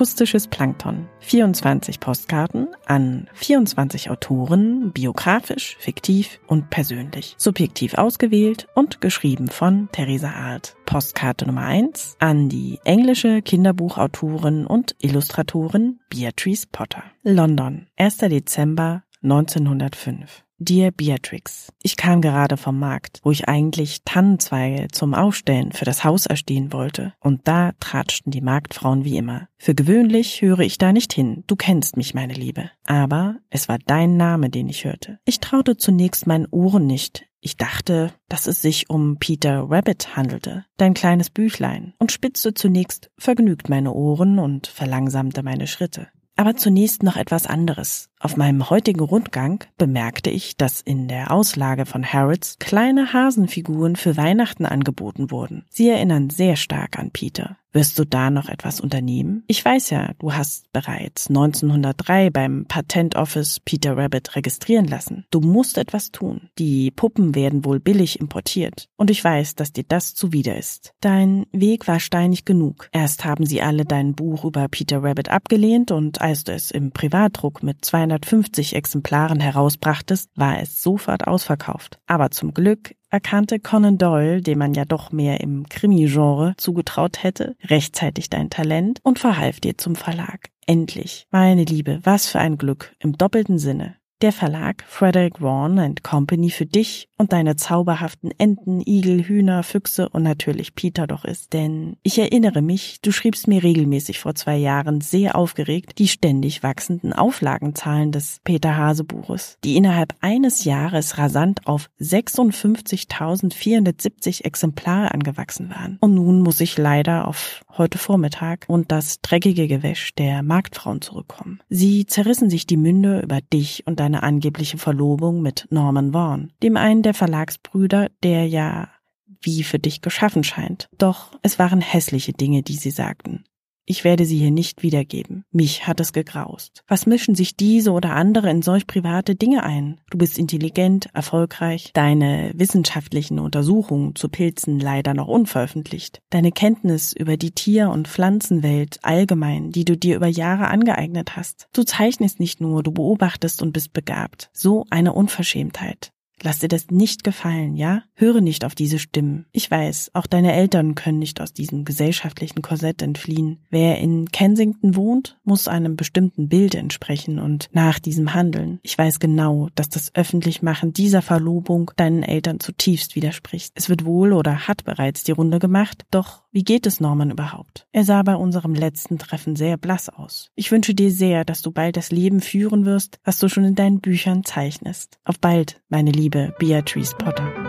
Akustisches Plankton. 24 Postkarten an 24 Autoren, biografisch, fiktiv und persönlich. Subjektiv ausgewählt und geschrieben von Theresa Art. Postkarte Nummer 1 an die englische Kinderbuchautorin und Illustratorin Beatrice Potter. London, 1. Dezember 1905. Dear Beatrix, ich kam gerade vom Markt, wo ich eigentlich Tannenzweige zum Aufstellen für das Haus erstehen wollte, und da tratschten die Marktfrauen wie immer. Für gewöhnlich höre ich da nicht hin, du kennst mich, meine Liebe. Aber es war dein Name, den ich hörte. Ich traute zunächst meinen Ohren nicht. Ich dachte, dass es sich um Peter Rabbit handelte, dein kleines Büchlein, und spitzte zunächst vergnügt meine Ohren und verlangsamte meine Schritte. Aber zunächst noch etwas anderes. Auf meinem heutigen Rundgang bemerkte ich, dass in der Auslage von Harrods kleine Hasenfiguren für Weihnachten angeboten wurden. Sie erinnern sehr stark an Peter. Wirst du da noch etwas unternehmen? Ich weiß ja, du hast bereits 1903 beim Patent Office Peter Rabbit registrieren lassen. Du musst etwas tun. Die Puppen werden wohl billig importiert. Und ich weiß, dass dir das zuwider ist. Dein Weg war steinig genug. Erst haben sie alle dein Buch über Peter Rabbit abgelehnt und als du es im Privatdruck mit 250 Exemplaren herausbrachtest, war es sofort ausverkauft. Aber zum Glück erkannte Conan Doyle, dem man ja doch mehr im Krimi-Genre zugetraut hätte, rechtzeitig dein Talent und verhalf dir zum Verlag. Endlich. Meine Liebe, was für ein Glück im doppelten Sinne. Der Verlag Frederick Vaughan Company für dich und deine zauberhaften Enten, Igel, Hühner, Füchse und natürlich Peter doch ist. Denn ich erinnere mich, du schriebst mir regelmäßig vor zwei Jahren sehr aufgeregt die ständig wachsenden Auflagenzahlen des Peter Hase Buches, die innerhalb eines Jahres rasant auf 56.470 Exemplare angewachsen waren. Und nun muss ich leider auf heute Vormittag und das dreckige Gewäsch der Marktfrauen zurückkommen. Sie zerrissen sich die Münde über dich und deine angebliche Verlobung mit Norman Vaughan, dem einen der Verlagsbrüder, der ja wie für dich geschaffen scheint. Doch es waren hässliche Dinge, die sie sagten. Ich werde sie hier nicht wiedergeben. Mich hat es gegraust. Was mischen sich diese oder andere in solch private Dinge ein? Du bist intelligent, erfolgreich, deine wissenschaftlichen Untersuchungen zu Pilzen leider noch unveröffentlicht. Deine Kenntnis über die Tier- und Pflanzenwelt allgemein, die du dir über Jahre angeeignet hast. Du zeichnest nicht nur, du beobachtest und bist begabt. So eine Unverschämtheit. Lass dir das nicht gefallen, ja? Höre nicht auf diese Stimmen. Ich weiß, auch deine Eltern können nicht aus diesem gesellschaftlichen Korsett entfliehen. Wer in Kensington wohnt, muss einem bestimmten Bild entsprechen und nach diesem handeln. Ich weiß genau, dass das Öffentlichmachen dieser Verlobung deinen Eltern zutiefst widerspricht. Es wird wohl oder hat bereits die Runde gemacht, doch wie geht es Norman überhaupt? Er sah bei unserem letzten Treffen sehr blass aus. Ich wünsche dir sehr, dass du bald das Leben führen wirst, was du schon in deinen Büchern zeichnest. Auf bald, meine Liebe Beatrice Potter.